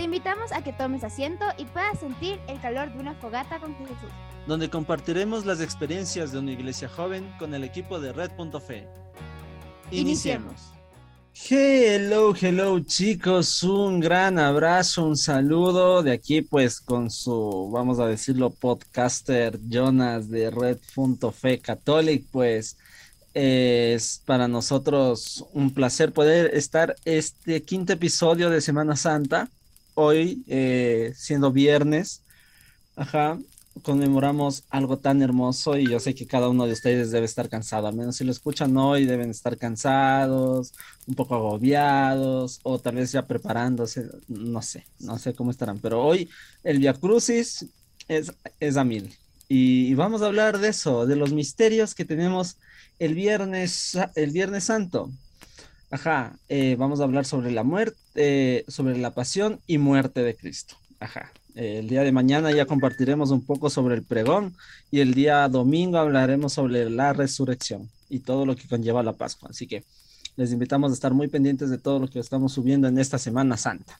Te invitamos a que tomes asiento y puedas sentir el calor de una fogata con Jesús. Donde compartiremos las experiencias de una iglesia joven con el equipo de Red.fe. Iniciemos. Hello, hello chicos, un gran abrazo, un saludo de aquí pues con su, vamos a decirlo, podcaster Jonas de Red.fe Catholic, pues es para nosotros un placer poder estar este quinto episodio de Semana Santa, hoy eh, siendo viernes, ajá, conmemoramos algo tan hermoso y yo sé que cada uno de ustedes debe estar cansado, al menos si lo escuchan hoy deben estar cansados, un poco agobiados o tal vez ya preparándose, no sé, no sé cómo estarán, pero hoy el Via Crucis es, es a mil y vamos a hablar de eso, de los misterios que tenemos el viernes, el viernes santo. Ajá, eh, vamos a hablar sobre la muerte, eh, sobre la pasión y muerte de Cristo. Ajá, el día de mañana ya compartiremos un poco sobre el pregón y el día domingo hablaremos sobre la resurrección y todo lo que conlleva la Pascua. Así que les invitamos a estar muy pendientes de todo lo que estamos subiendo en esta Semana Santa.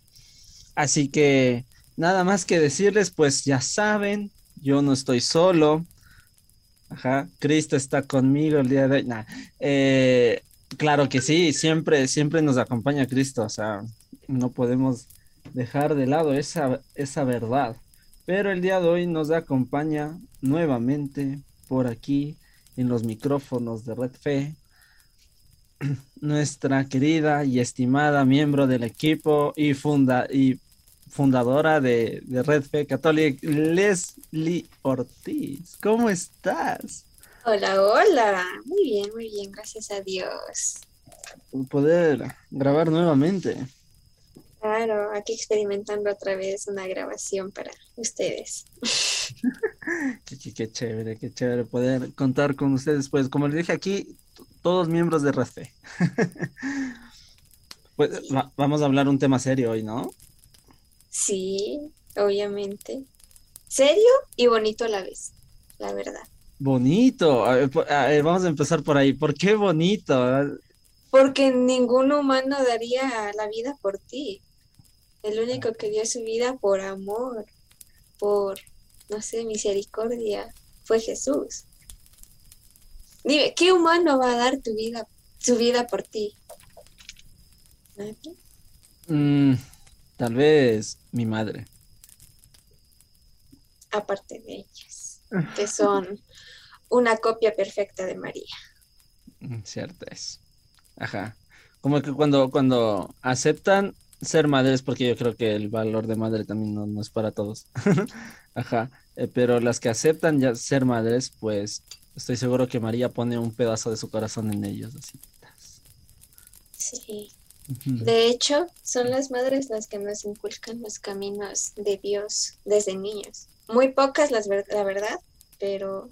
Así que nada más que decirles, pues ya saben, yo no estoy solo. Ajá, Cristo está conmigo el día de hoy. Eh, claro que sí, siempre, siempre nos acompaña Cristo, o sea, no podemos dejar de lado esa, esa verdad. Pero el día de hoy nos acompaña nuevamente por aquí en los micrófonos de Red Fe nuestra querida y estimada miembro del equipo y funda y fundadora de, Red Fe Católica, Leslie Ortiz. ¿Cómo estás? Hola, hola. Muy bien, muy bien, gracias a Dios. Poder grabar nuevamente. Claro, aquí experimentando otra vez una grabación para ustedes. qué, chévere, qué chévere poder contar con ustedes. Pues como les dije aquí, todos miembros de Fe. pues vamos a hablar un tema serio hoy, ¿no? Sí, obviamente. Serio y bonito a la vez, la verdad. Bonito. vamos a empezar por ahí. ¿Por qué bonito? Porque ningún humano daría la vida por ti. El único que dio su vida por amor, por, no sé, misericordia, fue Jesús. Dime, ¿qué humano va a dar tu vida, su vida por ti? Mm, Tal vez mi madre. Aparte de ellas, que son una copia perfecta de María. Mm, cierto es. Ajá. Como que cuando, cuando aceptan ser madres, porque yo creo que el valor de madre también no, es para todos. Ajá. Eh, pero las que aceptan ya ser madres, pues estoy seguro que María pone un pedazo de su corazón en ellos. Así. Sí. De hecho, son las madres las que nos inculcan los caminos de Dios desde niños. Muy pocas, las la verdad, pero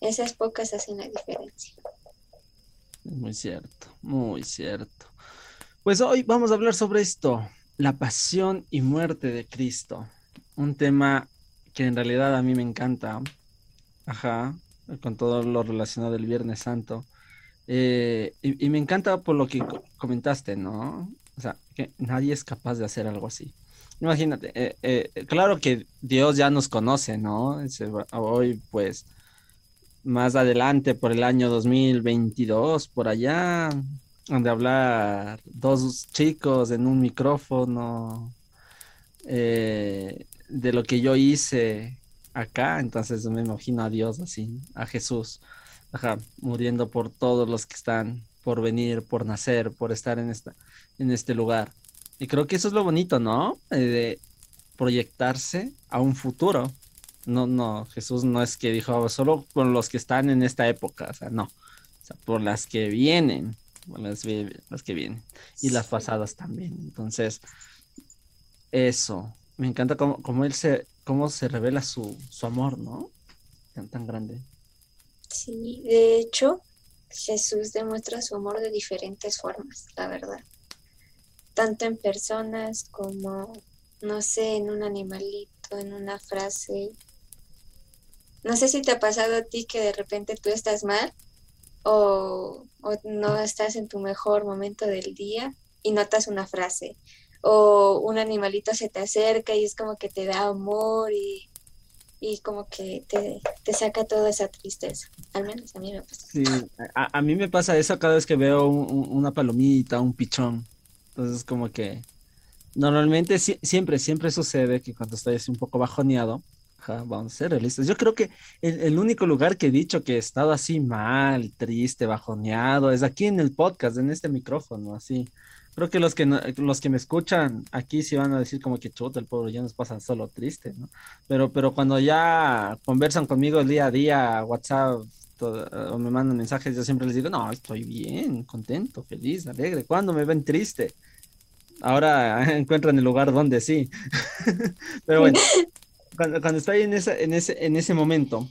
esas pocas hacen la diferencia. Muy cierto, muy cierto. Pues hoy vamos a hablar sobre esto, la pasión y muerte de Cristo. Un tema que en realidad a mí me encanta. Ajá, con todo lo relacionado del Viernes Santo. Eh, y, me encanta por lo que comentaste, ¿no? O sea, que nadie es capaz de hacer algo así. Imagínate, eh, eh, claro que Dios ya nos conoce, ¿no? hoy, pues, más adelante, por el año 2022, por allá, donde hablar dos chicos en un micrófono de lo que yo hice acá, entonces me imagino a Dios así, a Jesús ajá, muriendo por todos los que están por venir, por nacer, por estar en, esta, en este lugar. Y creo que eso es lo bonito, ¿no? Eh, de proyectarse a un futuro. No, no, Jesús no es que dijo solo con los que están en esta época, o sea, no. O sea, por las que vienen, por las, que vienen. Y las pasadas también. Entonces, eso. Me encanta cómo, él se, cómo se revela su, su amor, ¿no? Tan, tan grande. Sí, de hecho, Jesús demuestra su amor de diferentes formas, la verdad. Tanto en personas como, no sé, en un animalito, en una frase. No sé si te ha pasado a ti que de repente tú estás mal o, no estás en tu mejor momento del día y notas una frase o un animalito se te acerca y es como que te da amor y, como que te, saca toda esa tristeza. Al menos a mí me pasa. Sí, a, mí me pasa eso cada vez que veo una palomita, un pichón. Entonces como que normalmente siempre, siempre sucede que cuando estoy un poco bajoneado, vamos a ser realistas. Yo creo que el, único lugar que he dicho que he estado así mal, triste, bajoneado, es aquí en el podcast, en este micrófono, así. Creo que los que los que me escuchan aquí sí van a decir como que chuta, el pueblo ya nos pasa solo triste, ¿no? Pero, pero cuando ya conversan conmigo el día a día, WhatsApp, o me mandan mensajes, yo siempre les digo, no, estoy bien, contento, feliz, alegre. ¿Cuándo me ven triste? Ahora encuentran el lugar donde sí. pero bueno, cuando, cuando estoy en, ese, en, ese, en ese momento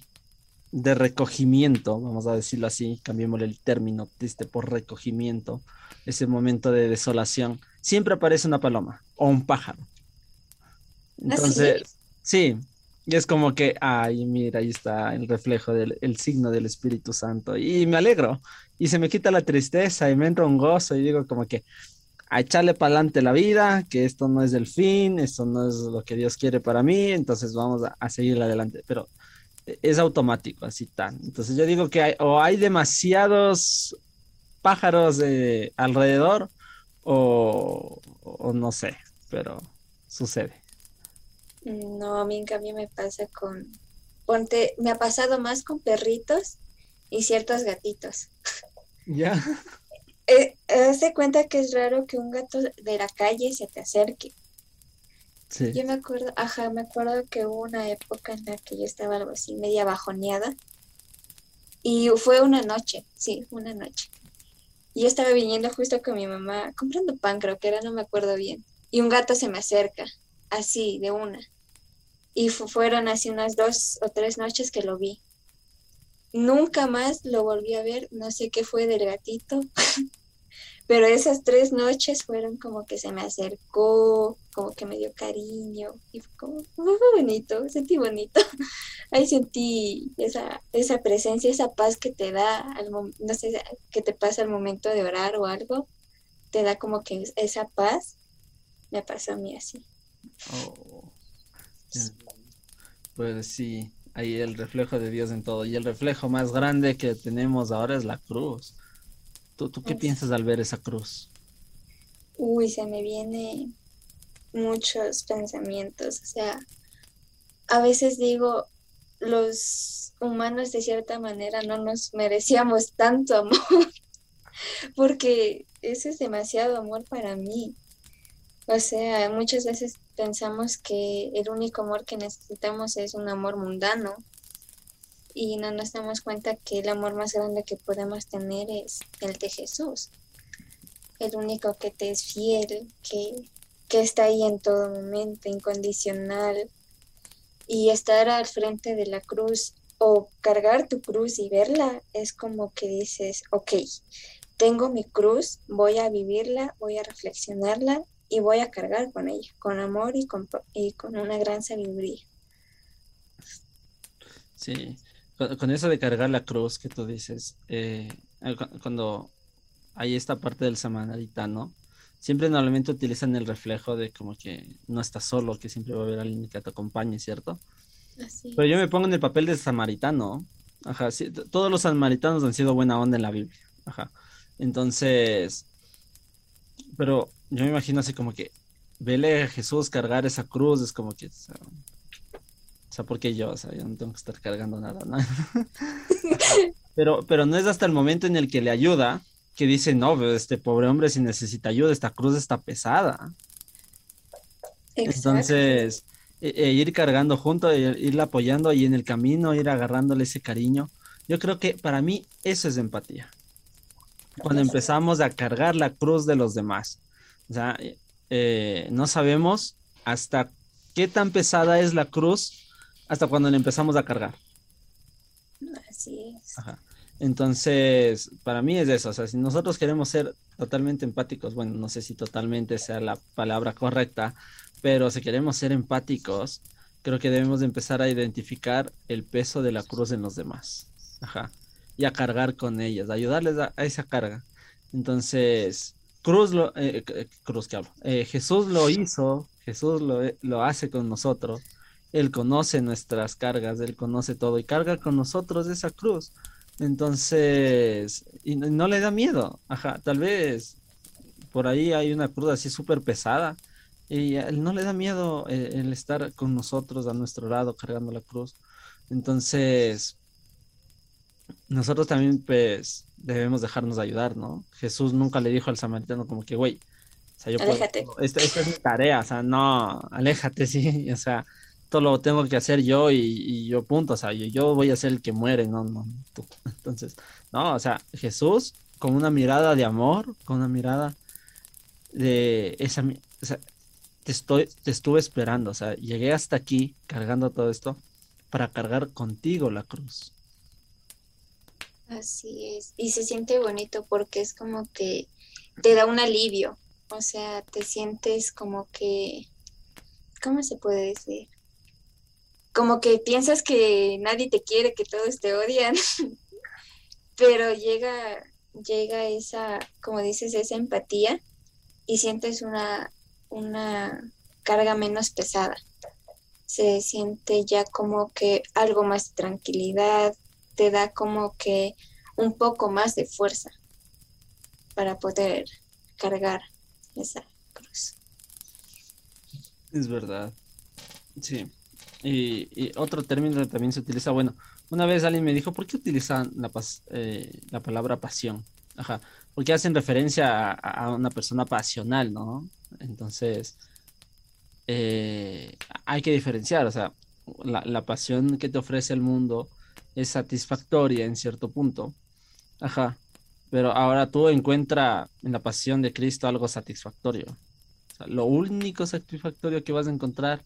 de recogimiento, vamos a decirlo así, cambiémosle el término triste por recogimiento, ese momento de desolación, siempre aparece una paloma o un pájaro. ¿Ah, Entonces, sí, y es como que, ay, mira, ahí está el reflejo del el signo del Espíritu Santo. Y me alegro. Y se me quita la tristeza y me entra un gozo y digo como que, a echarle para adelante la vida, que esto no es el fin, esto no es lo que Dios quiere para mí, entonces vamos a, seguir adelante, pero es automático, así tan. Entonces yo digo que hay, o hay demasiados pájaros alrededor o, no sé, pero sucede. No, a mí en cambio me pasa con, ponte, me ha pasado más con perritos y ciertos gatitos. Ya. eh, haz cuenta que es raro que un gato de la calle se te acerque. Sí. Yo me acuerdo, ajá, me acuerdo que hubo una época en la que yo estaba algo así media bajoneada. Y fue una noche, sí, una noche. Y yo estaba viniendo justo con mi mamá, comprando pan, creo que era, no me acuerdo bien. Y un gato se me acerca, así, de una. Y fueron así unas dos o tres noches que lo vi. Nunca más lo volví a ver, no sé qué fue del gatito. Pero esas tres noches fueron como que se me acercó, como que me dio cariño y fue como muy bonito, sentí bonito. Ahí sentí esa, esa presencia, esa paz que te da, al, no sé, que te pasa al momento de orar o algo, te da como que esa paz. Me pasó a mí así. Oh. Pues sí, ahí el reflejo de Dios en todo. Y el reflejo más grande que tenemos ahora es la cruz. ¿Tú, qué piensas al ver esa cruz? Uy, se me vienen muchos pensamientos. O sea, a veces digo, los humanos de cierta manera no nos merecíamos tanto amor, porque eso es demasiado amor para mí. O sea, muchas veces pensamos que el único amor que necesitamos es un amor mundano, y no nos damos cuenta que el amor más grande que podemos tener es el de Jesús, el único que te es fiel, que, que está ahí en todo momento, incondicional, y estar al frente de la cruz o cargar tu cruz y verla es como que dices, ok, tengo mi cruz, voy a vivirla, voy a reflexionarla y voy a cargar con ella, con amor y con, y con una gran sabiduría. Sí, con, eso de cargar la cruz que tú dices, eh, cuando hay esta parte del samaritano, siempre normalmente utilizan el reflejo de como que no estás solo, que siempre va a haber alguien que te acompañe, ¿cierto? Pero yo me pongo en el papel de samaritano, ajá, todos los samaritanos han sido buena onda en la Biblia, ajá. Entonces, pero yo me imagino así como que vele a Jesús cargar esa cruz, es como que o sea, porque yo, o sea, yo no tengo que estar cargando nada, ¿no? pero, pero no es hasta el momento en el que le ayuda que dice, no, este pobre hombre si necesita ayuda, esta cruz está pesada. Entonces, e, e ir cargando junto, e, irla apoyando y en el camino ir agarrándole ese cariño. Yo creo que para mí eso es empatía. Cuando empezamos a cargar la cruz de los demás. O sea, eh, no sabemos hasta qué tan pesada es la cruz hasta cuando le empezamos a cargar. Así es. Entonces, para mí es eso, o sea, si nosotros queremos ser totalmente empáticos, bueno, no sé si totalmente sea la palabra correcta, pero si queremos ser empáticos, creo que debemos de empezar a identificar el peso de la cruz en los demás. Ajá. Y a cargar con ellas, ayudarles a, esa carga. Entonces, Cruz lo, eh, Cruz que hablo, eh, Jesús lo hizo, Jesús lo, lo hace con nosotros, Él conoce nuestras cargas, Él conoce todo y carga con nosotros esa cruz. Entonces, y no le da miedo, ajá, tal vez por ahí hay una cruz así súper pesada y él no le da miedo eh, el, estar con nosotros a nuestro lado cargando la cruz. Entonces, nosotros también pues debemos dejarnos ayudar, ¿no? Jesús nunca le dijo al samaritano como que, güey, o sea, yo aléjate. esta, es mi tarea, o sea, no, aléjate, sí, o sea, todo lo tengo que hacer yo y, yo punto, o sea, yo, voy a ser el que muere, no, no, tú. Entonces, no, o sea, Jesús con una mirada de amor, con una mirada de esa, o sea, te, estoy, te estuve esperando, o sea, llegué hasta aquí cargando todo esto para cargar contigo la cruz. Así es, y se siente bonito porque es como que te da un alivio, o sea, te sientes como que, ¿cómo se puede decir? Como que piensas que nadie te quiere, que todos te odian, pero llega, llega esa, como dices, esa empatía y sientes una, una carga menos pesada. Se siente ya como que algo más de tranquilidad, te da como que un poco más de fuerza para poder cargar esa cruz. Es verdad. Sí. Y, otro término que también se utiliza, bueno, una vez alguien me dijo, ¿por qué utilizan la, eh, la palabra pasión? Ajá, porque hacen referencia a, una persona pasional, ¿no? Entonces, eh, hay que diferenciar, o sea, la, la, pasión que te ofrece el mundo es satisfactoria en cierto punto. Ajá. Pero ahora tú encuentras en la pasión de Cristo algo satisfactorio. lo único satisfactorio que vas a encontrar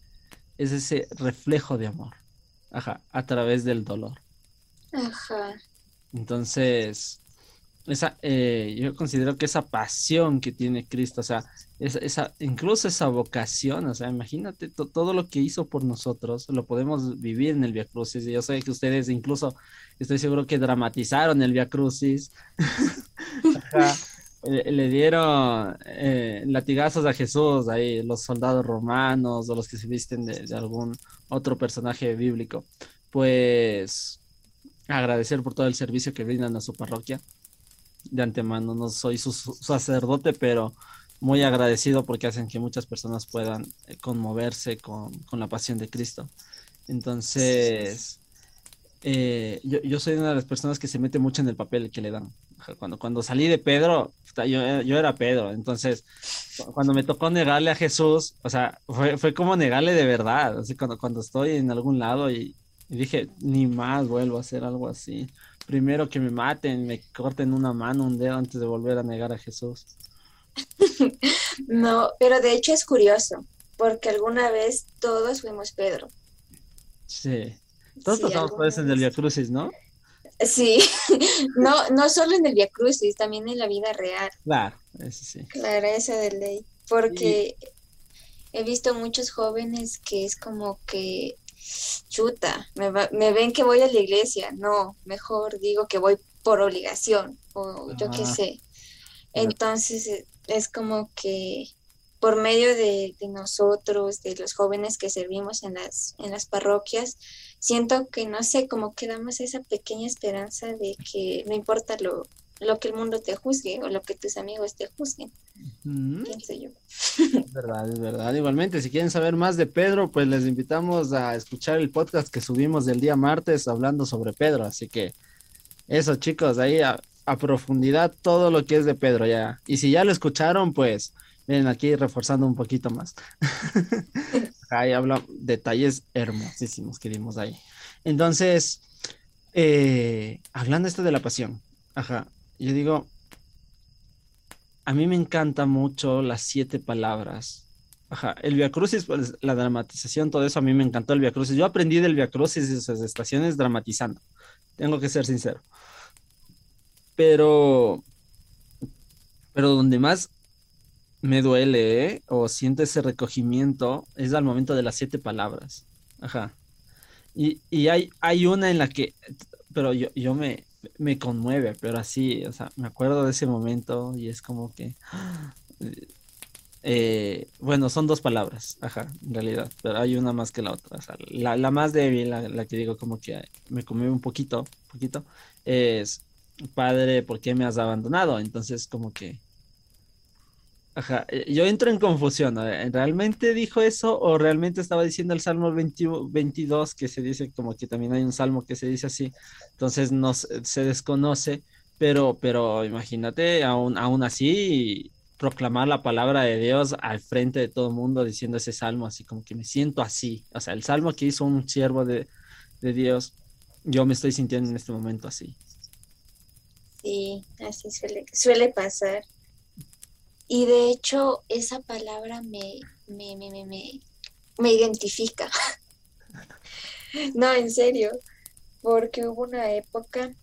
es ese reflejo de amor. Ajá. A través del dolor. Ajá. Entonces, esa, eh, yo considero que esa pasión que tiene Cristo, o sea, esa, incluso esa vocación, o sea, imagínate todo lo que hizo por nosotros, lo podemos vivir en el Via Crucis. Yo sé que ustedes incluso, estoy seguro que dramatizaron el Via Crucis. le, dieron eh, latigazos a Jesús, ahí los soldados romanos o los que se visten de algún otro personaje bíblico. Pues agradecer por todo el servicio que brindan a su parroquia de antemano. No soy su, sacerdote, pero muy agradecido porque hacen que muchas personas puedan eh, conmoverse con, la pasión de Cristo. Entonces, eh, yo, soy una de las personas que se mete mucho en el papel que le dan. Cuando, cuando salí de Pedro, yo, yo era Pedro, entonces cuando me tocó negarle a Jesús, o sea, fue, fue como negarle de verdad, así cuando, cuando estoy en algún lado y, y dije, ni más vuelvo a hacer algo así primero que me maten, me corten una mano, un dedo antes de volver a negar a Jesús. no, pero de hecho es curioso, porque alguna vez todos fuimos Pedro. Sí. Todos pasamos por eso en el Via Crucis, ¿no? Sí, no, no solo en el Via Crucis, también en la vida real. Claro, eso sí. Claro, eso de ley. Porque he visto muchos jóvenes que es como que chuta, me, me, ven que voy a la iglesia, no, mejor digo que voy por obligación o yo qué sé. Entonces e, es como que por medio de, de, nosotros, de los jóvenes que servimos en las, en las parroquias, siento que, no sé, como que damos esa pequeña esperanza de que no importa lo, lo que el mundo te juzgue o lo que tus amigos te juzguen. Pienso yo. Es verdad, es verdad. Igualmente, si quieren saber más de Pedro, pues les invitamos a escuchar el podcast que subimos del día martes hablando sobre Pedro. Así que eso, chicos, ahí a, profundidad todo lo que es de Pedro ya. Y si ya lo escucharon, pues miren aquí reforzando un poquito más. ahí habla detalles hermosísimos que dimos ahí. Entonces, eh, hablando esto de la pasión, ajá, yo digo, a mí me encanta mucho las siete palabras. Ajá, el Via Crucis, pues, la dramatización, todo eso, a mí me encantó el Via Crucis. Yo aprendí del Via Crucis y sus estaciones dramatizando. Tengo que ser sincero. Pero, pero donde más me duele ¿eh? o siento ese recogimiento es al momento de las siete palabras. Ajá. Y, y hay, hay una en la que, pero yo, yo me, me conmueve, pero así, o sea, me acuerdo de ese momento y es como que... Eh, bueno, son dos palabras, ajá, en realidad, pero hay una más que la otra. O sea, la, la, más débil, la, la, que digo como que me conmueve un poquito, poquito, es, padre, ¿por qué me has abandonado? Entonces, como que Ajá, eh, yo entro en confusión. ¿Realmente dijo eso o realmente estaba diciendo el Salmo 22 que se dice como que también hay un salmo que se dice así? Entonces no se desconoce, pero, pero imagínate aún, aún así proclamar la palabra de Dios al frente de todo el mundo diciendo ese salmo así como que me siento así. O sea, el salmo que hizo un siervo de, de Dios, yo me estoy sintiendo en este momento así. Sí, así suele, suele pasar. Y de hecho, esa palabra me, me, me, me, me identifica. no, en serio, porque hubo una época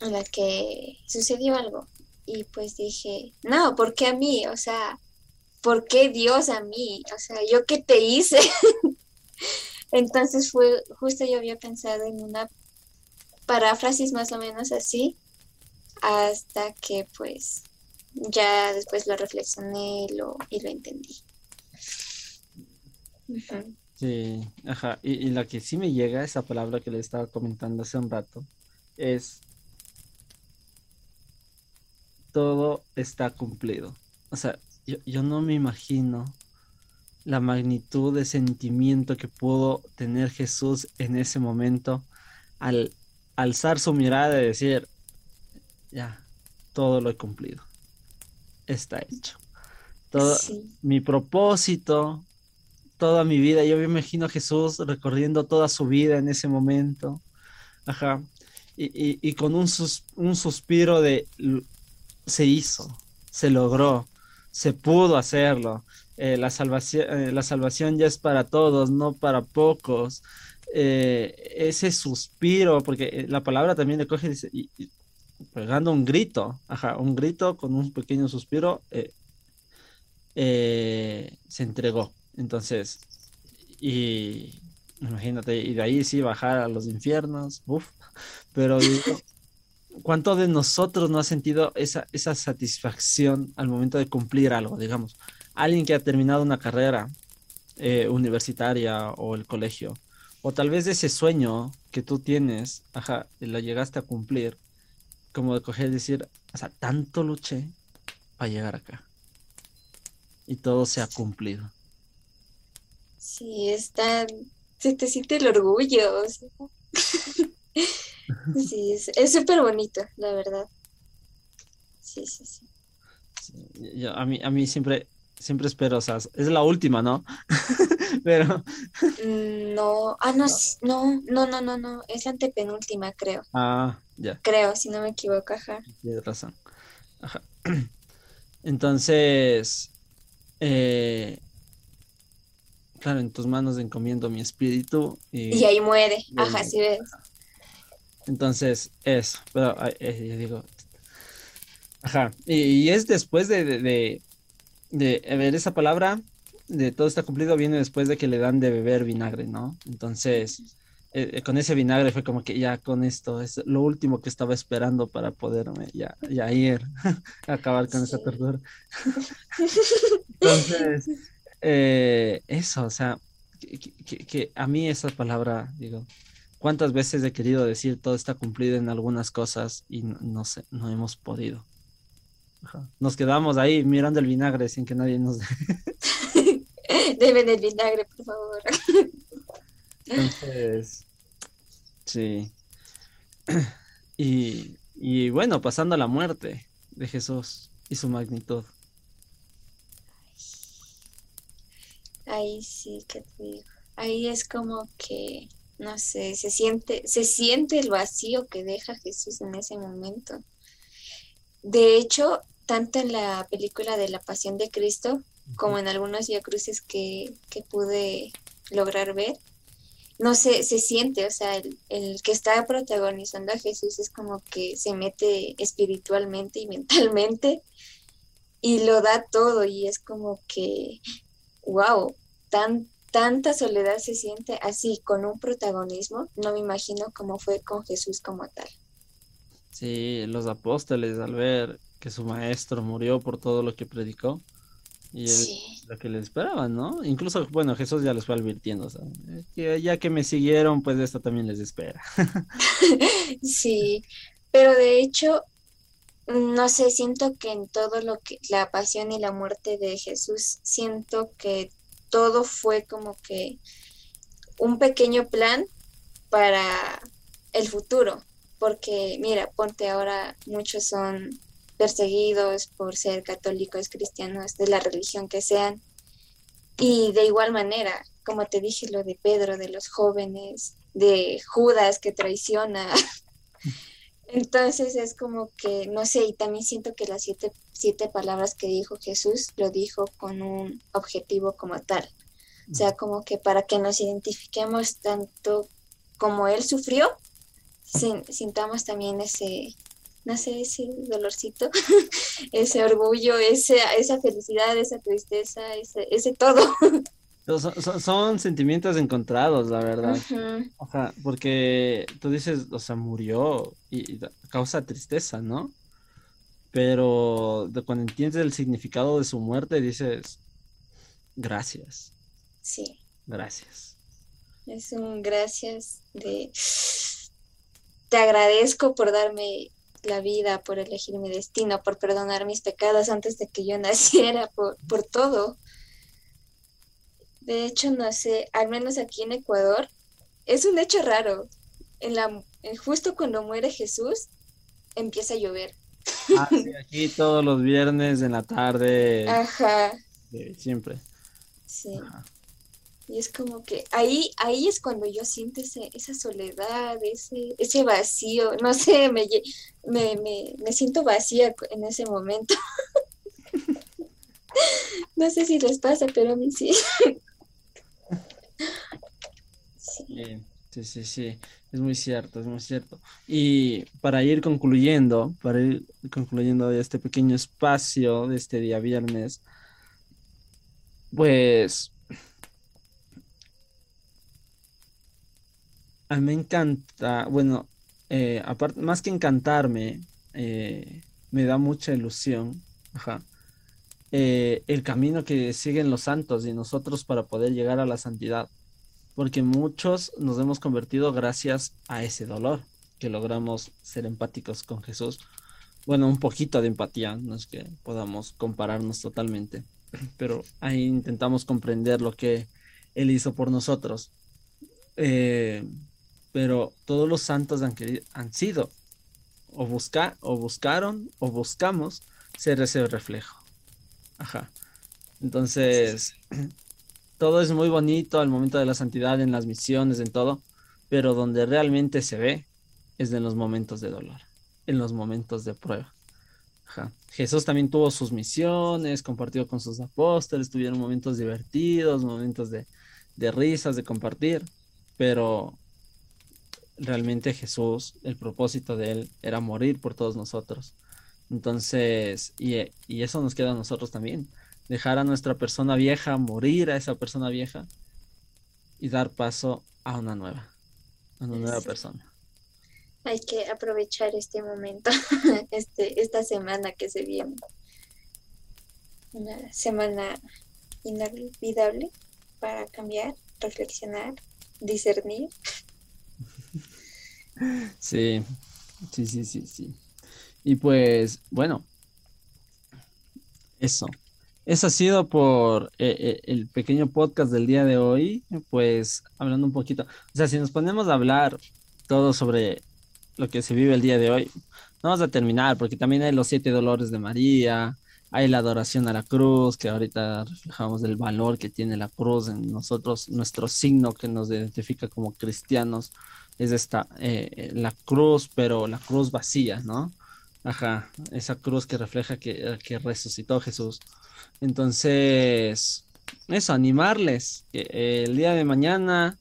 en la que sucedió algo y pues dije, no, ¿por qué a mí? O sea, ¿por qué Dios a mí? O sea, ¿yo qué te hice? Entonces fue, justo yo había pensado en una paráfrasis más o menos así, hasta que pues ya después lo reflexioné lo, y lo entendí. Sí, ajá. Y, y, la que sí me llega, esa palabra que le estaba comentando hace un rato, es todo está cumplido. O sea, yo, yo no me imagino la magnitud de sentimiento que pudo tener Jesús en ese momento al alzar su mirada y decir, ya, todo lo he cumplido está hecho. Todo mi propósito, toda mi vida, yo me imagino a Jesús recorriendo toda su vida en ese momento. Ajá. Y, con un, un suspiro de se hizo, se logró, se pudo hacerlo. Eh, la, salvación, eh, la salvación ya es para todos, no para pocos. Eh, ese suspiro, porque la palabra también le coge y, pegando un grito, ajá, un grito con un pequeño suspiro, eh, eh, se entregó. Entonces, y imagínate, y de ahí sí bajar a los infiernos, uff, pero ¿cuánto de nosotros no ha sentido esa, esa satisfacción al momento de cumplir algo, digamos? Alguien que ha terminado una carrera eh, universitaria o el colegio, o tal vez ese sueño que tú tienes, ajá, lo llegaste a cumplir, como de coger y decir, o sea, tanto luché para llegar acá. Y todo se ha cumplido. Sí, está, se te siente el orgullo. sí, es súper bonito, la verdad. Sí, sí, sí. a, mí, a mí siempre, siempre espero, o sea, es la última, ¿no? Pero. Mm, no, ah, no, no, no, no, no, no, es la antepenúltima, creo. Ah, ya. Creo, si no me equivoco, ajá. Tienes razón. Ajá. Entonces, eh, claro, en tus manos encomiendo mi espíritu. Y, ahí muere, ajá, si ves. Entonces, eso, pero eh, yo digo, ajá, y, es después de, de, de, ver esa palabra, de todo está cumplido, viene después de que le dan de beber vinagre, ¿no? Entonces, eh, eh, con ese vinagre fue como que ya con esto es lo último que estaba esperando para poderme ya, ya ir acabar con esa tortura. Entonces, eh, eso, o sea, que, a mí esa palabra, digo, ¿cuántas veces he querido decir todo está cumplido en algunas cosas y no, sé, no hemos podido? Nos quedamos ahí mirando el vinagre sin que nadie nos... Deben el vinagre, por favor. Entonces, sí. Y, bueno, pasando a la muerte de Jesús y su magnitud. Ahí sí que te digo. Ahí es como que, no sé, se siente, se siente el vacío que deja Jesús en ese momento. De hecho, tanto en la película de la Pasión de Cristo como en algunos diacruces que, que pude lograr ver, no sé, se siente, o sea, el, el, que está protagonizando a Jesús es como que se mete espiritualmente y mentalmente y lo da todo y es como que, wow, tan, tanta soledad se siente así con un protagonismo, no me imagino cómo fue con Jesús como tal. Sí, los apóstoles al ver que su maestro murió por todo lo que predicó y lo que les esperaban, ¿no? Incluso, bueno, Jesús ya les fue advirtiendo, o sea, que ya que me siguieron, pues esto también les espera. sí, pero de hecho, no sé, siento que en todo lo que, la pasión y la muerte de Jesús, siento que todo fue como que un pequeño plan para el futuro, porque mira, ponte ahora, muchos son perseguidos por ser católicos, cristianos, de la religión que sean. Y de igual manera, como te dije, lo de Pedro, de los jóvenes, de Judas que traiciona. Entonces es como que, no sé, y también siento que las siete, siete palabras que dijo Jesús lo dijo con un objetivo como tal. O sea, como que para que nos identifiquemos tanto como Él sufrió, sintamos también ese, no sé, ese dolorcito, ese orgullo, esa, esa felicidad, esa tristeza, ese, ese todo. Son, sentimientos encontrados, la verdad. O sea, porque tú dices, o sea, murió y, causa tristeza, ¿no? Pero cuando entiendes el significado de su muerte, dices, gracias. Sí. Gracias. Es un gracias de... Te agradezco por darme la vida, por elegir mi destino, por perdonar mis pecados antes de que yo naciera, por, por todo. De hecho, no sé, al menos aquí en Ecuador, es un hecho raro. En la, justo cuando muere Jesús, empieza a llover. Ah, aquí todos los viernes en la tarde. Ajá. siempre. Sí. Y es como que ahí, ahí es cuando yo siento ese, esa soledad, ese, ese vacío. No sé, me, me, me, me siento vacía en ese momento. no sé si les pasa, pero a mí sí. Sí, sí, sí, es muy cierto, es muy cierto. Y para ir concluyendo, para ir concluyendo este pequeño espacio de este día viernes, pues a mí me encanta, bueno, eh, aparte, más que encantarme, eh, me da mucha ilusión, ajá, eh, el camino que siguen los santos y nosotros para poder llegar a la santidad porque muchos nos hemos convertido gracias a ese dolor, que logramos ser empáticos con Jesús. Bueno, un poquito de empatía, no es que podamos compararnos totalmente, pero ahí intentamos comprender lo que Él hizo por nosotros. Pero todos los santos han, han sido o, busca, o buscaron o buscamos ser ese reflejo. Ajá. Entonces, todo es muy bonito al momento de la santidad, en las misiones, en todo, pero donde realmente se ve es en los momentos de dolor, en los momentos de prueba. Jesús también tuvo sus misiones, compartió con sus apóstoles, tuvieron momentos divertidos, momentos de, de risas, de compartir, pero realmente Jesús, el propósito de él era morir por todos nosotros. Entonces, y, y, eso nos queda a nosotros también dejar a nuestra persona vieja, morir a esa persona vieja y dar paso a una nueva, a una nueva persona. Hay que aprovechar este momento, este, esta semana que se viene. Una semana inolvidable para cambiar, reflexionar, discernir. Sí, sí, sí, sí, sí. Y pues, bueno, eso. Eso ha sido por eh, eh, el pequeño podcast del día de hoy, pues hablando un poquito, o sea, si nos ponemos a hablar todo sobre lo que se vive el día de hoy, no vamos a terminar porque también hay los siete dolores de María, hay la adoración a la cruz, que ahorita reflejamos el valor que tiene la cruz en nosotros, nuestro signo que nos identifica como cristianos es esta, eh, la cruz, pero la cruz vacía, ¿no? Ajá, esa cruz que refleja que, que resucitó Jesús. Entonces, eso, animarles. el día de mañana,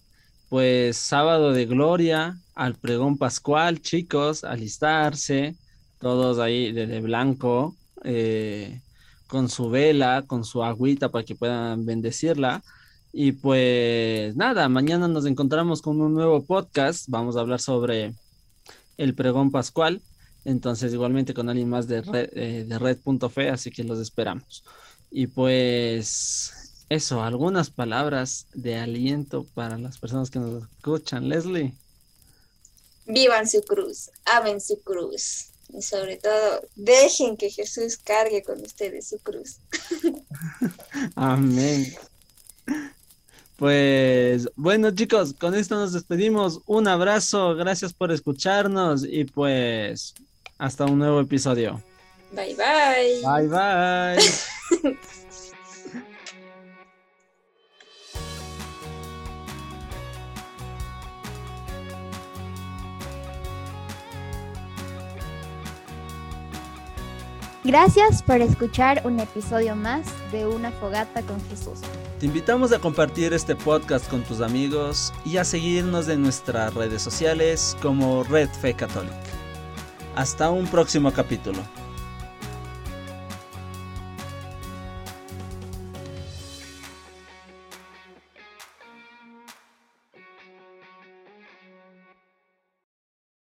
pues sábado de gloria, al pregón pascual, chicos, alistarse, todos ahí de, blanco, eh, con su vela, con su agüita para que puedan bendecirla. Y pues nada, mañana nos encontramos con un nuevo podcast. Vamos a hablar sobre el pregón pascual. Entonces, igualmente con alguien más de red, eh, de red.fe, así que los esperamos. Y pues eso, algunas palabras de aliento para las personas que nos escuchan. Leslie. Vivan su cruz, amen su cruz. Y sobre todo, dejen que Jesús cargue con ustedes su cruz. Amén. Pues bueno chicos, con esto nos despedimos. Un abrazo, gracias por escucharnos y pues hasta un nuevo episodio. Bye bye. Bye bye. Gracias por escuchar un episodio más de Una Fogata con Jesús. Te invitamos a compartir este podcast con tus amigos y a seguirnos en nuestras redes sociales como Red Fe Católica. Hasta un próximo capítulo.